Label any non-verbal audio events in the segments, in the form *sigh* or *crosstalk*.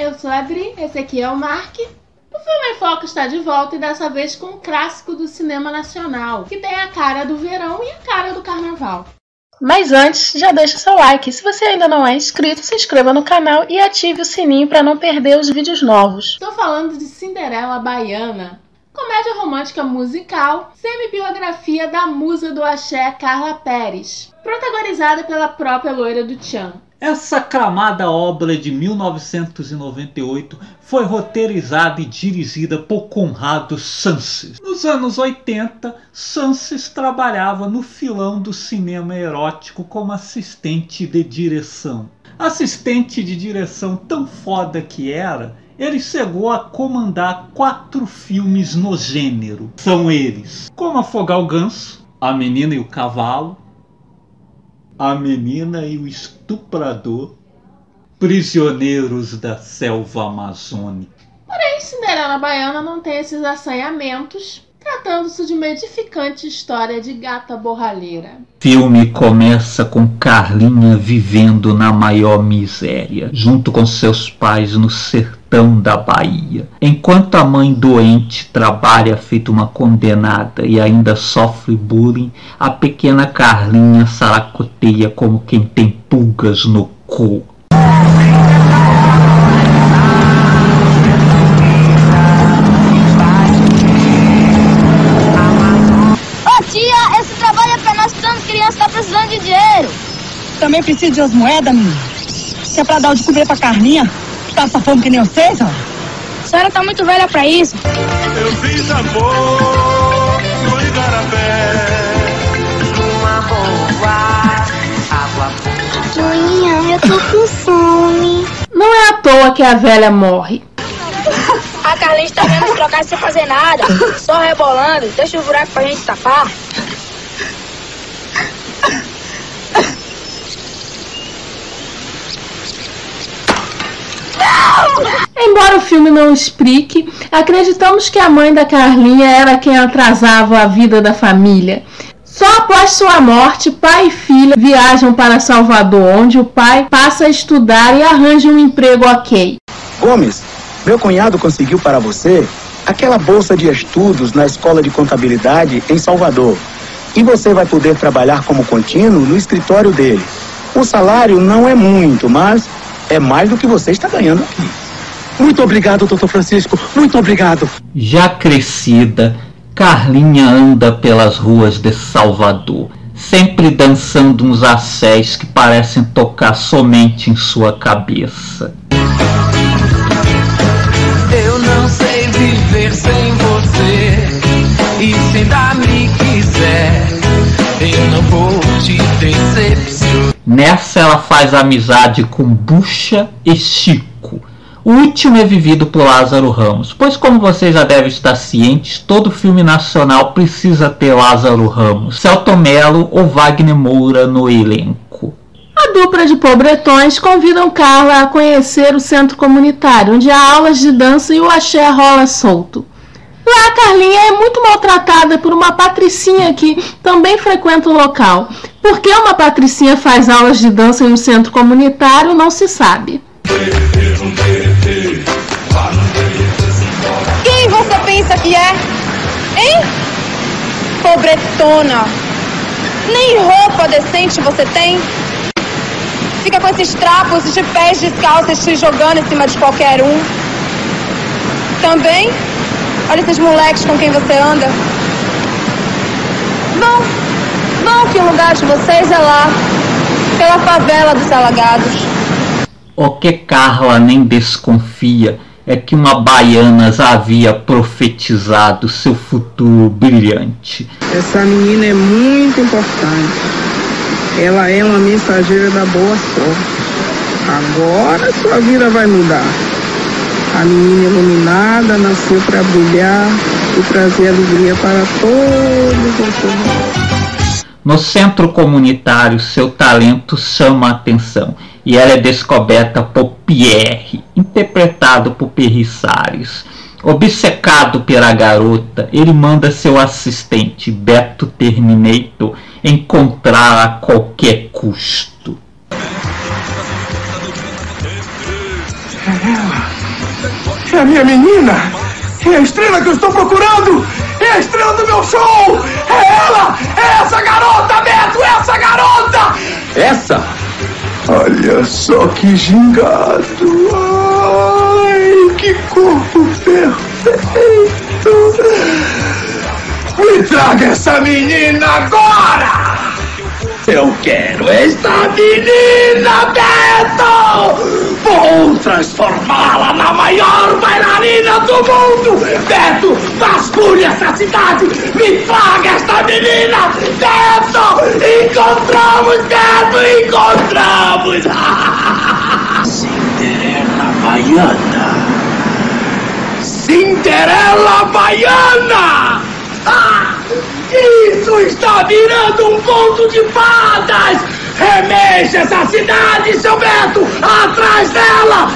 eu sou a Adri, esse aqui é o Mark. O Filme em Foco está de volta e dessa vez com um clássico do cinema nacional, que tem a cara do verão e a cara do carnaval. Mas antes, já deixa seu like. Se você ainda não é inscrito, se inscreva no canal e ative o sininho para não perder os vídeos novos. Estou falando de Cinderela Baiana, comédia romântica musical, semi-biografia da musa do axé Carla Pérez, protagonizada pela própria loira do Tchan. Essa aclamada obra de 1998 foi roteirizada e dirigida por Conrado Sanches. Nos anos 80, Sanches trabalhava no filão do cinema erótico como assistente de direção. Assistente de direção tão foda que era, ele chegou a comandar quatro filmes no gênero. São eles: Como Afogar o Ganso, A Menina e o Cavalo, a Menina e o Estuprador, Prisioneiros da Selva Amazônica. Porém, Cinderela Baiana não tem esses assanhamentos, tratando-se de uma edificante história de gata borralheira. Filme começa com Carlinha vivendo na maior miséria, junto com seus pais no sertão da Bahia. Enquanto a mãe doente trabalha feito uma condenada e ainda sofre bullying, a pequena Carlinha saracoteia como quem tem pulgas no cu. Ô tia, esse trabalho é pra nós tanto criança tá precisando de dinheiro. Também preciso de umas moedas, menina. Se é pra dar o de comer pra Carlinha, essa fome que nem vocês, ó. A senhora tá muito velha pra isso. Eu fiz amor no Igarapé. Uma boa água Joinha, eu tô com fome. Não é à toa que a velha morre. A Carlinhos tá vendo trocar sem fazer nada, só rebolando. Deixa o buraco pra gente tapar. Embora o filme não explique, acreditamos que a mãe da Carlinha era quem atrasava a vida da família. Só após sua morte, pai e filha viajam para Salvador, onde o pai passa a estudar e arranja um emprego ok. Gomes, meu cunhado conseguiu para você aquela bolsa de estudos na escola de contabilidade em Salvador. E você vai poder trabalhar como contínuo no escritório dele. O salário não é muito, mas é mais do que você está ganhando aqui. Muito obrigado, doutor Francisco. Muito obrigado. Já crescida, Carlinha anda pelas ruas de Salvador, sempre dançando uns assés que parecem tocar somente em sua cabeça. Eu não sei viver sem você. E se ainda me quiser, eu não vou te decepcionar. Nessa ela faz amizade com Bucha e Chico. O último é vivido por Lázaro Ramos, pois como vocês já devem estar cientes, todo filme nacional precisa ter Lázaro Ramos, Celto Mello ou Wagner Moura no elenco. A dupla de pobretões convidam Carla a conhecer o centro comunitário, onde há aulas de dança e o axé rola solto. Lá a Carlinha é muito maltratada por uma patricinha que também frequenta o local. Por que uma patricinha faz aulas de dança em um centro comunitário não se sabe. Quem você pensa que é? Hein? Pobretona. Nem roupa decente você tem. Fica com esses trapos de pés descalços se jogando em cima de qualquer um. Também, olha esses moleques com quem você anda. Vão, vão que o lugar de vocês é lá, pela favela dos alagados. O que Carla nem desconfia é que uma baiana já havia profetizado seu futuro brilhante. Essa menina é muito importante. Ela é uma mensageira da boa sorte. Agora sua vida vai mudar. A menina iluminada nasceu para brilhar e trazer alegria para todos os seus No centro comunitário, seu talento chama a atenção e ela é descoberta por Pierre, interpretado por Perry Salles. Obcecado pela garota, ele manda seu assistente, Beto Terminator, encontrá-la a qualquer custo. A minha menina! É a estrela que eu estou procurando! É a estrela do meu show! É ela! É essa garota, Beto! É essa garota! Essa? Olha só que gingado! Ai, que corpo perfeito! Me traga essa menina agora! Eu quero esta menina, Beto! Vou transformá-la na maior bailarina do mundo! Beto, vasculhe essa cidade! Me traga esta menina! Beto! Encontramos, Beto! Encontramos! *laughs* Cinderela Baiana! Cinderela Baiana! Ah, isso está virando um conto de fadas! Remexe essa cidade, seu Beto! Atrás dela!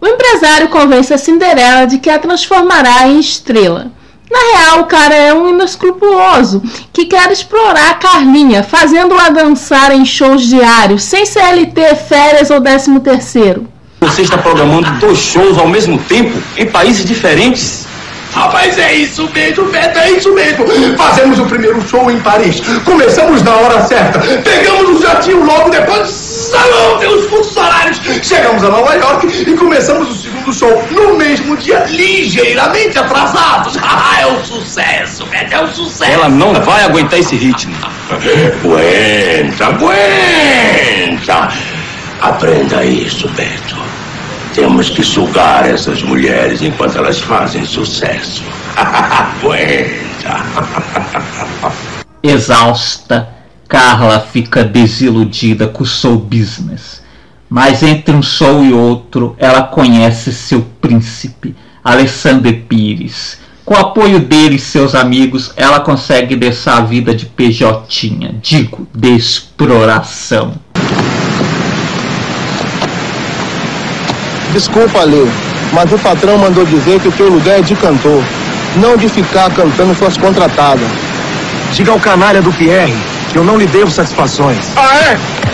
O empresário convence a Cinderela de que a transformará em estrela. Na real, o cara é um inescrupuloso que quer explorar a Carlinha, fazendo-a dançar em shows diários, sem CLT, férias ou 13 terceiro. Você está programando dois shows ao mesmo tempo, em países diferentes? Rapaz, é isso mesmo, Beto, é isso mesmo. Fazemos o primeiro show em Paris. Começamos na hora certa. Pegamos o jatinho logo depois. Salão, os funcionários. Chegamos a Nova York e começamos o segundo show no mesmo dia, ligeiramente atrasados. *laughs* Ah, é um sucesso, Beto, é um sucesso. Ela não vai aguentar esse ritmo. *laughs* Aguenta, aguenta. Aprenda isso, Beto. Temos que sugar essas mulheres enquanto elas fazem sucesso. *laughs* Aguenta. Exausta, Carla fica desiludida com o show business. Mas entre um show e outro, ela conhece seu príncipe, Alessandro Pires. Com o apoio dele e seus amigos, ela consegue deixar a vida de PJ, digo, de exploração. Desculpa, Lê, mas o patrão mandou dizer que o teu lugar é de cantor, não de ficar cantando suas contratadas. Diga ao canalha do Pierre que eu não lhe devo satisfações. Ah, é?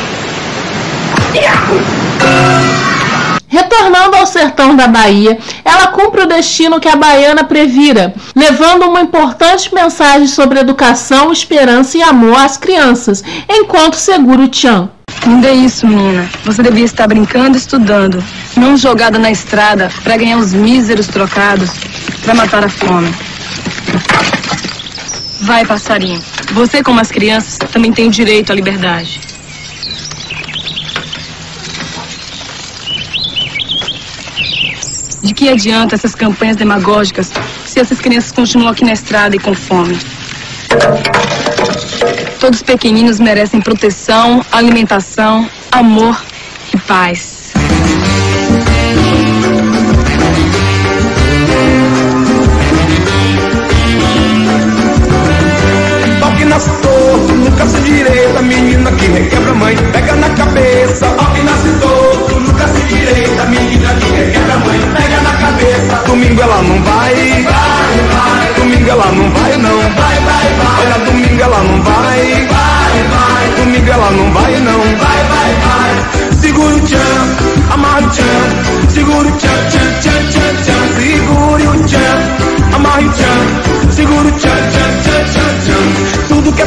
Retornando ao sertão da Bahia, ela cumpre o destino que a baiana previra, levando uma importante mensagem sobre educação, esperança e amor às crianças, enquanto segura o Tchan. Não dê isso, menina. Você devia estar brincando e estudando, não jogada na estrada para ganhar os míseros trocados para matar a fome. Vai, passarinho. Você, como as crianças, também tem direito à liberdade. De que adianta essas campanhas demagógicas se essas crianças continuam aqui na estrada e com fome? Todos pequeninos merecem proteção, alimentação, amor e paz.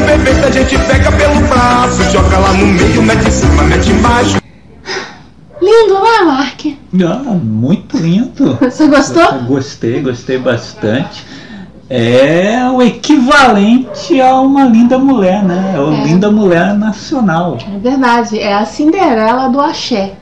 Perfeito a gente pega pelo braço, joga lá no meio, mete em cima, mete embaixo. Lindo, né, Mark? Ah, muito lindo. Você gostou? Gostei, gostei bastante. É o equivalente a uma linda mulher, né? É uma É. linda mulher nacional. É verdade, é a Cinderela do Axé.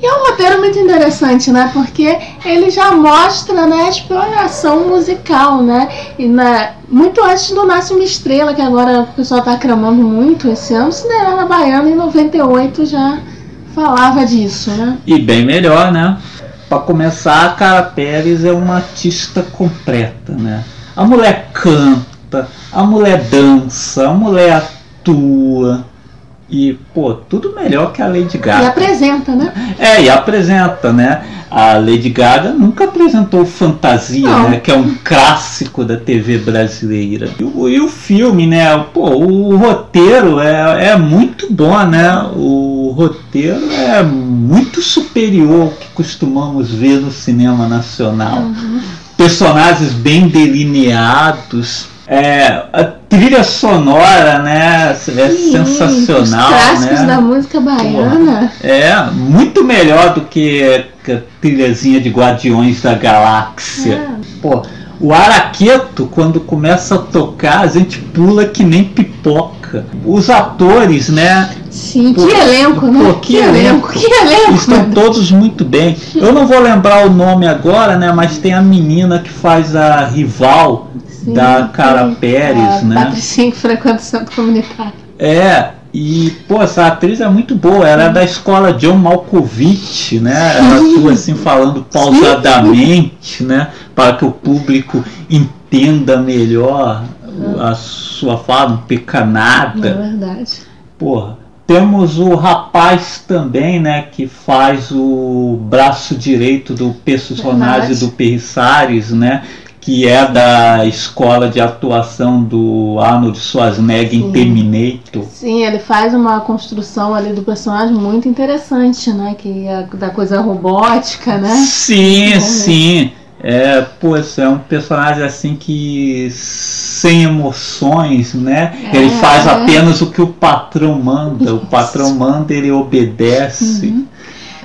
E é um roteiro muito interessante, né? Porque ele já mostra né, a exploração musical, né? E na, muito antes do Nasce uma Estrela, que agora o pessoal tá aclamando muito esse ano, Cinderela Baiana em 98 já falava disso, né? E bem melhor, né? Pra começar, a Cara Pérez é uma artista completa, né? A mulher canta, a mulher dança, a mulher atua. E, pô, tudo melhor que a Lady E Gaga. apresenta, né? É, e apresenta, né? A Lady Gaga nunca apresentou Fantasia, Não. né? Que é um clássico da TV brasileira. E o, e o filme, né? Pô, o roteiro é, é muito bom, né? O roteiro é muito superior ao que costumamos ver no cinema nacional. Personagens bem delineados. É, trilha sonora, né? É Sim, sensacional, Os clássicos né? da música baiana. É, muito melhor do que a trilhazinha de Guardiões da Galáxia. Pô, o Araqueto, quando começa a tocar, a gente pula que nem pipoca. Os atores, né? Sim, Pô, que elenco, né? pô, que que elenco, que elenco. Estão todos muito bem. Eu não vou lembrar o nome agora, né? Mas tem a menina que faz a rival Sim, da Cara Pérez, a né? Patricinha que frequenta o centro comunitário. É, e pô, essa atriz é muito boa, ela é da escola John Malkovich, né? Ela atua assim falando pausadamente, né? Para que o público entenda melhor a sua fala, peca É verdade. Porra. Temos o rapaz também, né, que faz o braço direito do personagem Verdade. do Perrissares, né, que é da escola de atuação do Arnold Schwarzenegger em Sim. Terminator. Sim, ele faz uma construção ali do personagem muito interessante, né? Que é da coisa robótica, né? Sim, Bom sim. É, pô, é um personagem assim que sem emoções, né? Ele É. faz apenas o que o patrão manda. O patrão manda, ele obedece.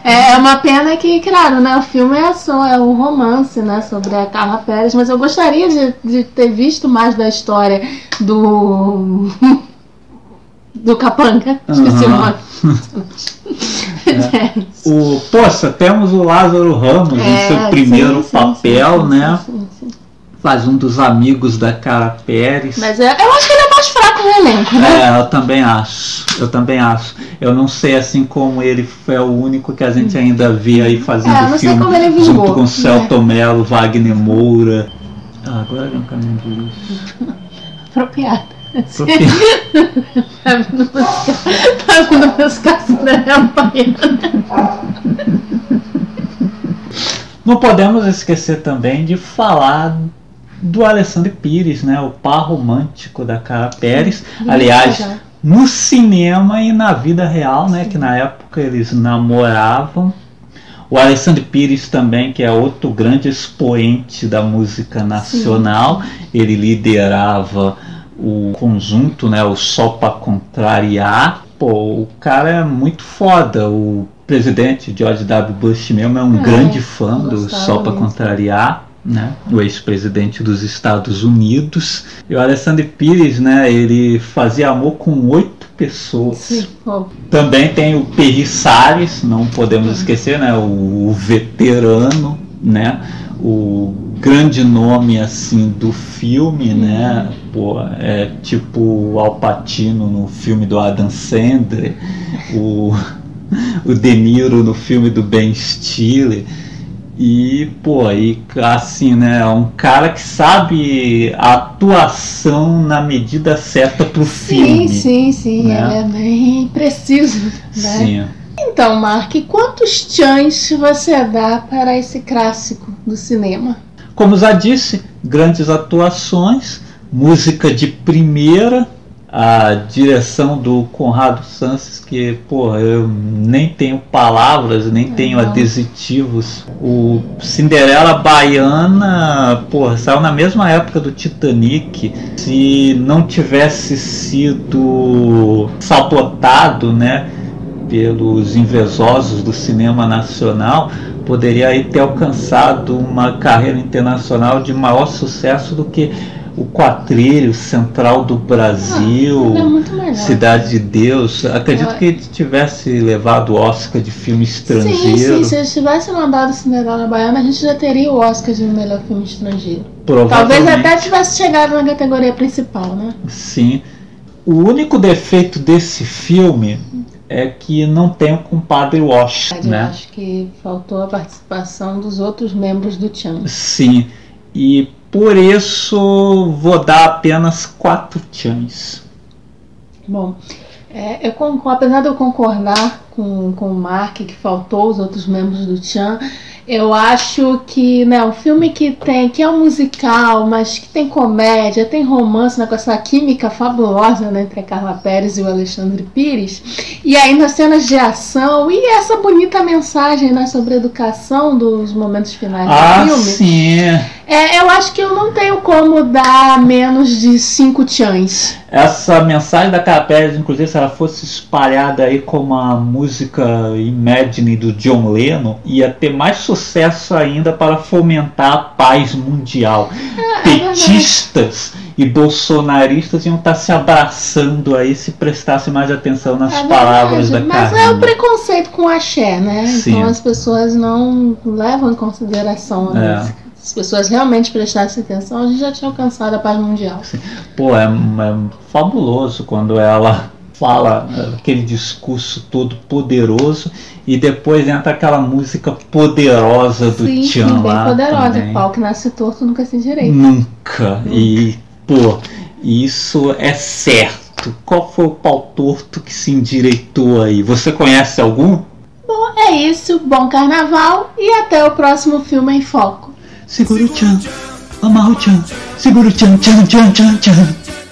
É uma pena que, claro, né? O filme é só é um romance, né? Sobre a Carla Pérez, mas eu gostaria de, de ter visto mais da história do. *laughs* do Capanga. Esqueci o Aham. nome. *laughs* *laughs* É. O, poxa, temos o Lázaro Ramos em É, seu primeiro sim, papel, sim, né? sim, sim. Faz um dos amigos da Cara Pérez. Mas é, eu acho que ele é mais fraco no elenco, né? É, eu também acho. Eu também acho. Eu não sei assim como ele é o único que a gente ainda vê aí fazendo É, não sei filme como ele vingou, junto com né? Celto Mello, Wagner Moura. Ah, agora é um caminho de lixo. *laughs* Apropriado. Tá vindo baiana. Não podemos esquecer também de falar do Alessandro Pires, né? O par romântico da Cara Pérez. Muito Aliás, legal. no cinema e na vida real, né? Que na época eles namoravam. O Alessandro Pires também, que é outro grande expoente da música nacional, ele liderava o conjunto, né? O Só Pra Contrariar. Pô, o cara é muito foda. O presidente George W. Bush mesmo é um É, grande fã do Só Pra mesmo. Contrariar. Né, o ex-presidente dos Estados Unidos e o Alessandro Pires, né, ele fazia amor com oito pessoas. Sim. Também tem o Perry Salles, não podemos esquecer, né? O, o veterano, né? O grande nome assim do filme, né? Pô, é tipo o Al Pacino no filme do Adam Sandler, o, *laughs* o De Niro no filme do Ben Stiller. E, pô, aí assim, né? É um cara que sabe a atuação na medida certa pro filme. Sim, sim, sim. né? Ele é bem preciso. Né? Sim. Então, Mark, quantos chans você dá para esse clássico do cinema? Como já disse, grandes atuações, música de primeira, a direção do Conrado Sanches, que, porra, eu nem tenho palavras, nem tenho adjetivos. O Cinderela Baiana, porra, saiu na mesma época do Titanic. Se não tivesse sido sabotado, né? pelos invejosos do cinema nacional, poderia ter alcançado uma carreira internacional de maior sucesso do que o Quatrilho Central do Brasil, ele melhor. Cidade de Deus. Acredito Eu- que ele tivesse levado o Oscar de filme Sim, estrangeiro. sim. Se eles tivessem mandado Cinderela Baiana, a gente já teria o Oscar de melhor filme estrangeiro. Talvez até tivesse chegado na categoria principal, né? Sim. O único defeito desse filme é que não tem o compadre Wash, Eu né? acho que faltou a participação dos outros membros do Chan. Sim, e por isso vou dar apenas quatro chans. Bom, É, eu apesar de eu concordar com, com o Mark, que faltou os outros membros do Chan, eu acho que, né, um filme que tem, que é um musical, mas que tem comédia, tem romance, né, com essa química fabulosa né, entre a Carla Pérez e o Alexandre Pires, e ainda cenas de ação e essa bonita mensagem né, sobre a educação dos momentos finais ah, do filme. Sim. É, eu acho que eu não tenho como dar menos de cinco chans. Essa mensagem da Pérez, inclusive, se ela fosse espalhada aí como a música Imagine do John Lennon, ia ter mais sucesso ainda para fomentar a paz mundial. Petistas é e bolsonaristas iam estar se abraçando aí se prestasse mais atenção nas é palavras da Mas Carla. é o preconceito com axé, né? Sim. Então as pessoas não levam em consideração a é. música as pessoas realmente prestassem atenção, a gente já tinha alcançado a paz mundial. Pô, é, é fabuloso quando ela fala aquele discurso todo poderoso e depois entra aquela música poderosa do Sim, Tchan bem lá poderosa. também. Pau que nasce torto nunca se direito. Nunca. Nunca. E, pô, isso é certo. Qual foi o pau torto que se endireitou aí? Você conhece algum? Bom, é isso. Bom carnaval e até o próximo filme em foco. Segura o tchan, amarra o tchan, segura